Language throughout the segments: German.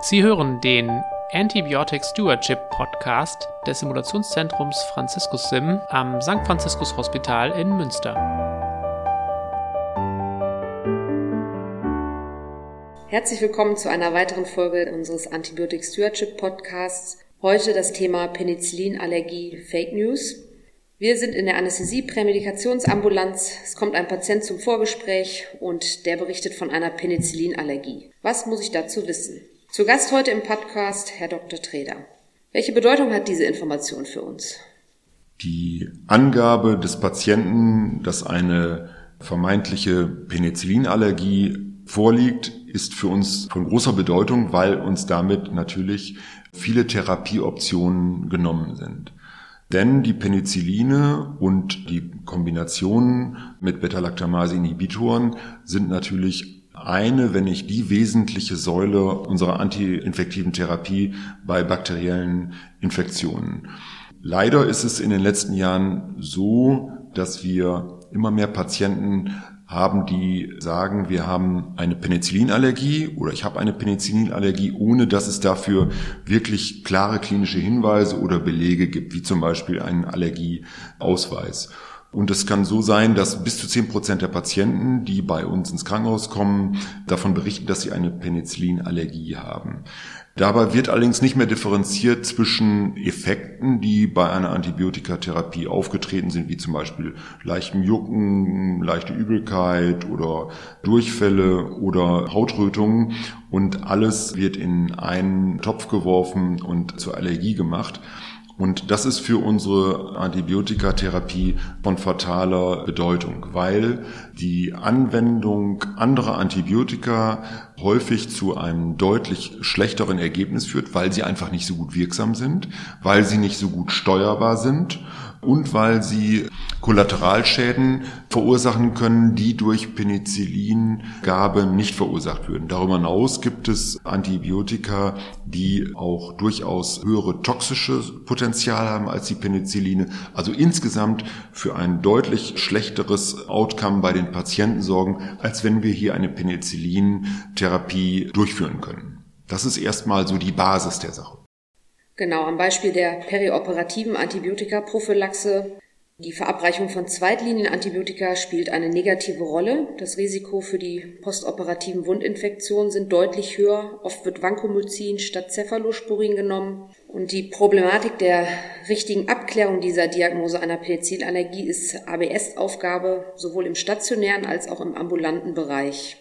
Sie hören den Antibiotic Stewardship Podcast des Simulationszentrums Franziskus Sim am St. Franziskus Hospital in Münster. Herzlich willkommen zu einer weiteren Folge unseres Antibiotic Stewardship Podcasts. Heute das Thema Penicillinallergie Fake News. Wir sind in der Anästhesie-Prämedikationsambulanz. Es kommt ein Patient zum Vorgespräch und der berichtet von einer Penicillinallergie. Was muss ich dazu wissen? Zu Gast heute im Podcast Herr Dr. Treder. Welche Bedeutung hat diese Information für uns? Die Angabe des Patienten, dass eine vermeintliche Penicillinallergie vorliegt, ist für uns von großer Bedeutung, weil uns damit natürlich viele Therapieoptionen genommen sind. Denn die Penicilline und die Kombinationen mit Beta-Lactamase-Inhibitoren sind natürlich eine, wenn nicht die wesentliche Säule unserer antiinfektiven Therapie bei bakteriellen Infektionen. Leider ist es in den letzten Jahren so, dass wir immer mehr Patienten haben, die sagen, wir haben eine Penicillinallergie oder ich habe eine Penicillinallergie, ohne dass es dafür wirklich klare klinische Hinweise oder Belege gibt, wie zum Beispiel einen Allergieausweis. Und es kann so sein, dass bis zu zehn Prozent der Patienten, die bei uns ins Krankenhaus kommen, davon berichten, dass sie eine Penicillinallergie haben. Dabei wird allerdings nicht mehr differenziert zwischen Effekten, die bei einer Antibiotikatherapie aufgetreten sind, wie zum Beispiel leichtem Jucken, leichte Übelkeit oder Durchfälle oder Hautrötungen. Und alles wird in einen Topf geworfen und zur Allergie gemacht. Und das ist für unsere Antibiotikatherapie von fataler Bedeutung, weil die Anwendung anderer Antibiotika häufig zu einem deutlich schlechteren Ergebnis führt, weil sie einfach nicht so gut wirksam sind, weil sie nicht so gut steuerbar sind und weil sie Kollateralschäden verursachen können, die durch Penicillingabe nicht verursacht würden. Darüber hinaus gibt es Antibiotika, die auch durchaus höhere toxische Potenzial haben als die Penicilline. Also insgesamt für ein deutlich schlechteres Outcome bei den Patienten sorgen, als wenn wir hier eine Penicillin-Therapie durchführen können. Das ist erstmal so die Basis der Sache. Genau, am Beispiel der perioperativen Antibiotikaprophylaxe. Die Verabreichung von Zweitlinienantibiotika spielt eine negative Rolle. Das Risiko für die postoperativen Wundinfektionen sind deutlich höher. Oft wird Vancomycin statt Cephalosporin genommen. Und die Problematik der richtigen Abklärung dieser Diagnose einer Penicillinallergie ist ABS-Aufgabe sowohl im stationären als auch im ambulanten Bereich.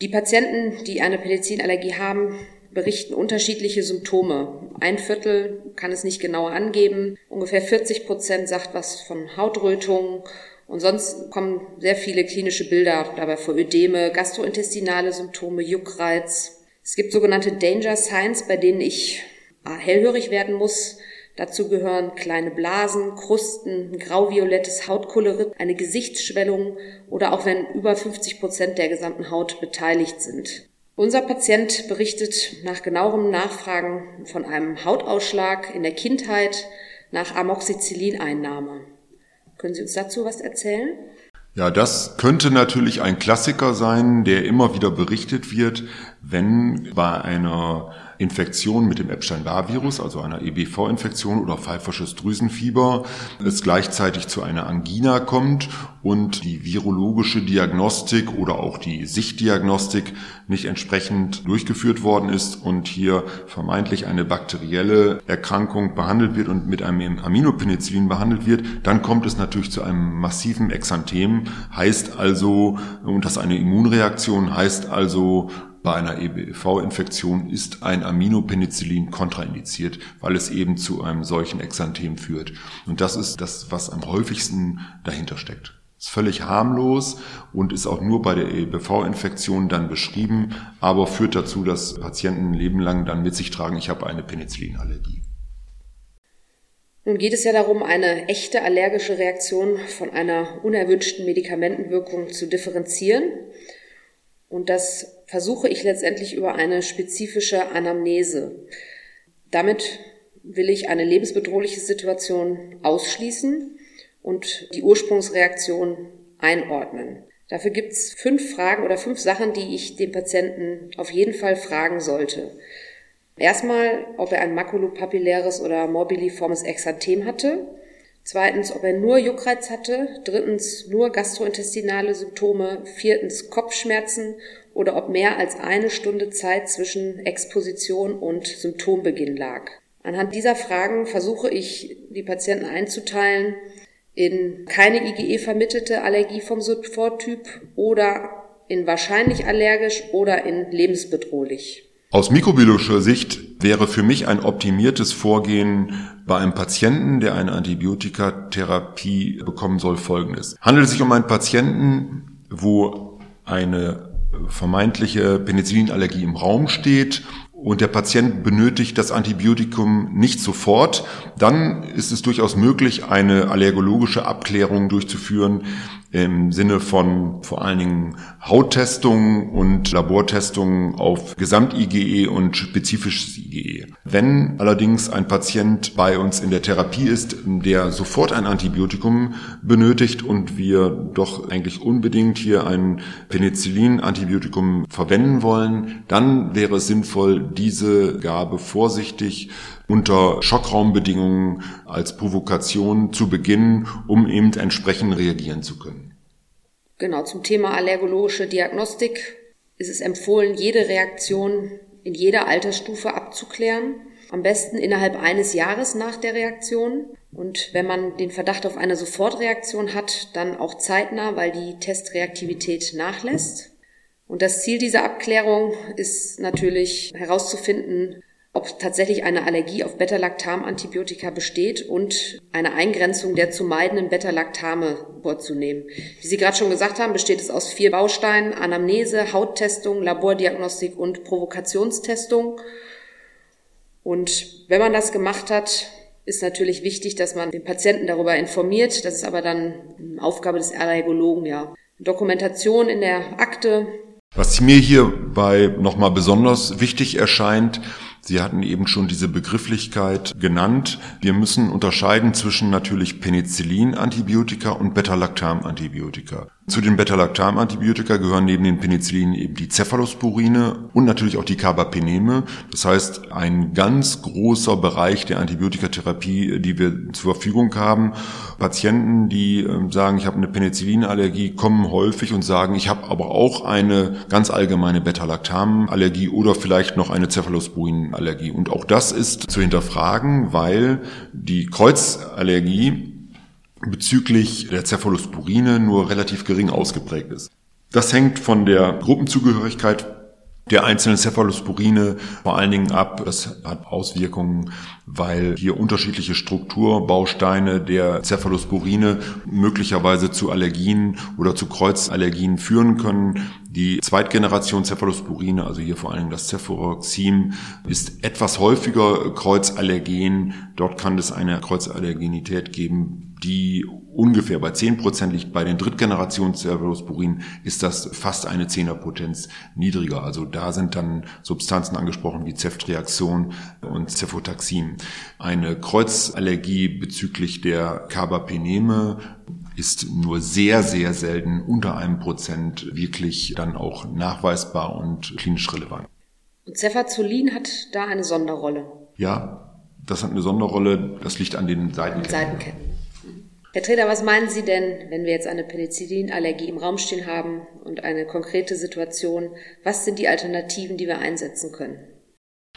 Die Patienten, die eine Penicillinallergie haben, berichten unterschiedliche Symptome. Ein Viertel kann es nicht genauer angeben. Ungefähr 40 Prozent sagt was von Hautrötung. Und sonst kommen sehr viele klinische Bilder dabei vor. Ödeme, gastrointestinale Symptome, Juckreiz. Es gibt sogenannte Danger Signs, bei denen ich hellhörig werden muss. Dazu gehören kleine Blasen, Krusten, grauviolettes Hautkolorit, eine Gesichtsschwellung oder auch wenn über 50 Prozent der gesamten Haut beteiligt sind. Unser Patient berichtet nach genauerem Nachfragen von einem Hautausschlag in der Kindheit nach Amoxicillin-Einnahme. Können Sie uns dazu was erzählen? Ja, das könnte natürlich ein Klassiker sein, der immer wieder berichtet wird, wenn bei einer Infektion mit dem Epstein-Barr-Virus, also einer EBV-Infektion oder pfeifersches Drüsenfieber, es gleichzeitig zu einer Angina kommt und die virologische Diagnostik oder auch die Sichtdiagnostik nicht entsprechend durchgeführt worden ist und hier vermeintlich eine bakterielle Erkrankung behandelt wird und mit einem Aminopenicillin behandelt wird, dann kommt es natürlich zu einem massiven Exanthem, heißt also, und das eine Immunreaktion heißt also, bei einer EBV-Infektion ist ein Aminopenicillin kontraindiziert, weil es eben zu einem solchen Exanthem führt. Und das ist das, was am häufigsten dahinter steckt. Ist völlig harmlos und ist auch nur bei der EBV-Infektion dann beschrieben, aber führt dazu, dass Patienten ein Leben lang dann mit sich tragen, ich habe eine Penicillinallergie. Nun geht es ja darum, eine echte allergische Reaktion von einer unerwünschten Medikamentenwirkung zu differenzieren. Und das versuche ich letztendlich über eine spezifische Anamnese. Damit will ich eine lebensbedrohliche Situation ausschließen und die Ursprungsreaktion einordnen. Dafür gibt es fünf Fragen oder fünf Sachen, die ich den Patienten auf jeden Fall fragen sollte. Erstmal, ob er ein makulopapilläres oder morbiliformes Exanthem hatte. Zweitens, ob er nur Juckreiz hatte. Drittens, nur gastrointestinale Symptome. Viertens, Kopfschmerzen oder ob mehr als eine Stunde Zeit zwischen Exposition und Symptombeginn lag. Anhand dieser Fragen versuche ich, die Patienten einzuteilen in keine IgE vermittelte Allergie vom Soforttyp oder in wahrscheinlich allergisch oder in lebensbedrohlich. Aus mikrobiologischer Sicht wäre für mich ein optimiertes Vorgehen bei einem Patienten, der eine Antibiotikatherapie bekommen soll, folgendes. Handelt es sich um einen Patienten, wo eine vermeintliche Penicillinallergie im Raum steht und der Patient benötigt das Antibiotikum nicht sofort, dann ist es durchaus möglich, eine allergologische Abklärung durchzuführen, im Sinne von vor allen Dingen Hauttestungen und Labortestungen auf Gesamt-IgE und spezifisches IgE. Wenn allerdings ein Patient bei uns in der Therapie ist, der sofort ein Antibiotikum benötigt und wir doch eigentlich unbedingt hier ein Penicillin-Antibiotikum verwenden wollen, dann wäre es sinnvoll, diese Gabe vorsichtig unter Schockraumbedingungen als Provokation zu beginnen, um eben entsprechend reagieren zu können. Genau, zum Thema allergologische Diagnostik ist es empfohlen, jede Reaktion in jeder Altersstufe abzuklären. Am besten innerhalb eines Jahres nach der Reaktion. Und wenn man den Verdacht auf eine Sofortreaktion hat, dann auch zeitnah, weil die Testreaktivität nachlässt. Und das Ziel dieser Abklärung ist natürlich herauszufinden, ob tatsächlich eine Allergie auf Beta-Lactam-Antibiotika besteht und eine Eingrenzung der zu meidenden Beta-Lactame vorzunehmen. Wie Sie gerade schon gesagt haben, besteht es aus vier Bausteinen, Anamnese, Hauttestung, Labordiagnostik und Provokationstestung. Und wenn man das gemacht hat, ist natürlich wichtig, dass man den Patienten darüber informiert. Das ist aber dann Aufgabe des Allergologen, ja. Dokumentation in der Akte. Was mir hierbei nochmal besonders wichtig erscheint, Sie hatten eben schon diese Begrifflichkeit genannt. Wir müssen unterscheiden zwischen natürlich Penicillin-Antibiotika und Beta-Lactam-Antibiotika. Zu den Beta-Lactam-Antibiotika gehören neben den Penicillinen eben die Cephalosporine und natürlich auch die Carbapeneme. Das heißt, ein ganz großer Bereich der Antibiotikatherapie, die wir zur Verfügung haben. Patienten, die ähm, sagen, ich habe eine Penicillinallergie, kommen häufig und sagen, ich habe aber auch eine ganz allgemeine Beta-Lactam-Allergie oder vielleicht noch eine Cephalosporin-Allergie. Und auch das ist zu hinterfragen, weil die Kreuzallergie bezüglich der Cephalosporine nur relativ gering ausgeprägt ist. Das hängt von der Gruppenzugehörigkeit der einzelnen Cephalosporine vor allen Dingen ab. Das hat Auswirkungen, weil hier unterschiedliche Strukturbausteine der Cephalosporine möglicherweise zu Allergien oder zu Kreuzallergien führen können. Die Zweitgeneration Cephalosporine, also hier vor Dingen das Cefuroxim, ist etwas häufiger Kreuzallergen. Dort kann es eine Kreuzallergenität geben, die ungefähr bei 10% liegt. Bei den Drittgenerationen Cephalosporin ist das fast eine Zehnerpotenz niedriger. Also da sind dann Substanzen angesprochen wie Ceftriaxon und Cefotaxim. Eine Kreuzallergie bezüglich der Carbapeneme ist nur sehr, sehr selten unter einem Prozent wirklich dann auch nachweisbar und klinisch relevant. Und Cefazolin hat da eine Sonderrolle. Ja, das hat eine Sonderrolle. Das liegt an den Seitenketten. Seitenketten. Herr Treder, was meinen Sie denn, wenn wir jetzt eine Penicillinallergie im Raum stehen haben und eine konkrete Situation? Was sind die Alternativen, die wir einsetzen können?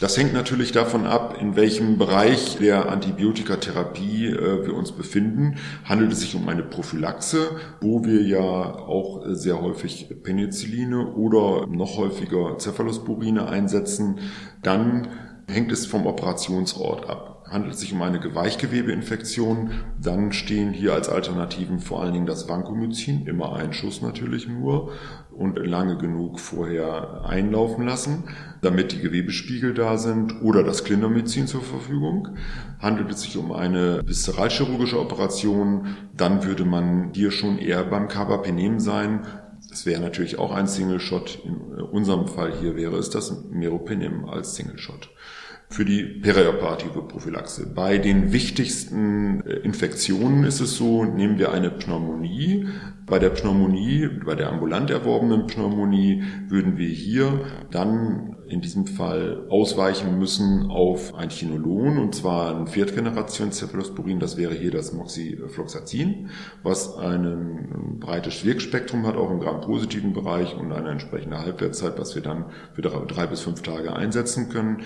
Das hängt natürlich davon ab, in welchem Bereich der Antibiotikatherapie äh, wir uns befinden. Handelt es sich um eine Prophylaxe, wo wir ja auch sehr häufig Penicilline oder noch häufiger Cephalosporine einsetzen, dann hängt es vom Operationsort ab. Handelt es sich um eine Weichgewebeinfektion, dann stehen hier als Alternativen vor allen Dingen das Vancomycin, immer ein Schuss natürlich nur und lange genug vorher einlaufen lassen, damit die Gewebespiegel da sind oder das Clindamycin zur Verfügung. Handelt es sich um eine viszeralchirurgische Operation, dann würde man hier schon eher beim Carbapenem sein, es wäre natürlich auch ein Single Shot. In unserem Fall hier wäre es das Meropenem als Single Shot für die perioperative Prophylaxe. Bei den wichtigsten äh, Infektionen ist es so, nehmen wir eine Pneumonie. Bei der Pneumonie, bei der ambulant erworbenen Pneumonie würden wir hier dann in diesem Fall ausweichen müssen auf ein Chinolon, und zwar ein Viertgeneration Cephalosporin, das wäre hier das Moxifloxacin, was ein breites Wirkspektrum hat, auch im Gram-positiven Bereich und eine entsprechende Halbwertszeit, was wir dann für drei bis fünf Tage einsetzen können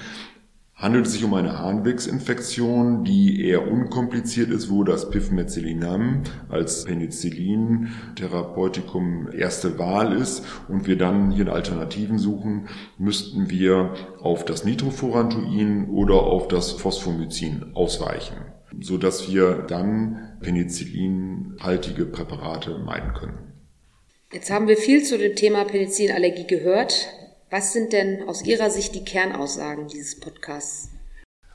handelt es sich um eine Harnwegsinfektion, die eher unkompliziert ist, wo das Pivmetzelinam als Penicillin-Therapeutikum erste Wahl ist und wir dann hier Alternativen suchen, müssten wir auf das Nitrofurantoin oder auf das Phosphomycin ausweichen, so dass wir dann penicillinhaltige Präparate meiden können. Jetzt haben wir viel zu dem Thema Penicillinallergie gehört. Was sind denn aus Ihrer Sicht die Kernaussagen dieses Podcasts?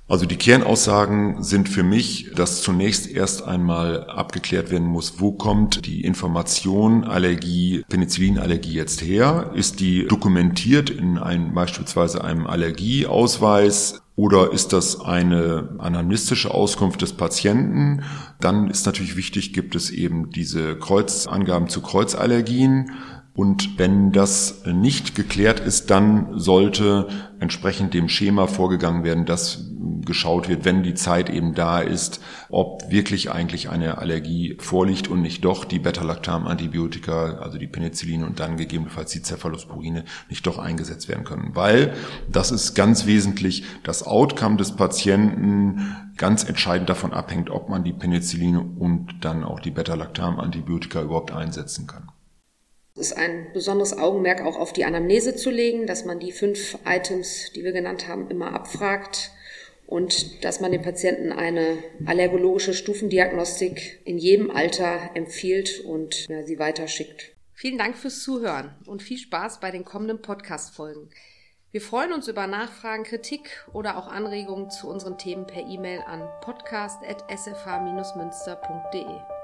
Also die Kernaussagen sind für mich, dass zunächst erst einmal abgeklärt werden muss, wo kommt die Information Allergie, Penicillinallergie jetzt her? Ist die dokumentiert in einem, beispielsweise einem Allergieausweis? Oder ist das eine anamnestische Auskunft des Patienten? Dann ist natürlich wichtig, gibt es eben diese Kreuzangaben zu Kreuzallergien. Und wenn das nicht geklärt ist, dann sollte entsprechend dem Schema vorgegangen werden, dass geschaut wird, wenn die Zeit eben da ist, ob wirklich eigentlich eine Allergie vorliegt und nicht doch die Beta-Lactam-Antibiotika, also die Penicillin und dann gegebenenfalls die Cephalosporine nicht doch eingesetzt werden können. Weil das ist ganz wesentlich, das Outcome des Patienten ganz entscheidend davon abhängt, ob man die Penicilline und dann auch die Beta-Lactam-Antibiotika überhaupt einsetzen kann. Es ist ein besonderes Augenmerk auch auf die Anamnese zu legen, dass man die fünf Items, die wir genannt haben, immer abfragt und dass man dem Patienten eine allergologische Stufendiagnostik in jedem Alter empfiehlt und ja, sie weiterschickt. Vielen Dank fürs Zuhören und viel Spaß bei den kommenden Podcast-Folgen. Wir freuen uns über Nachfragen, Kritik oder auch Anregungen zu unseren Themen per E-Mail an podcast.sfh-münster.de.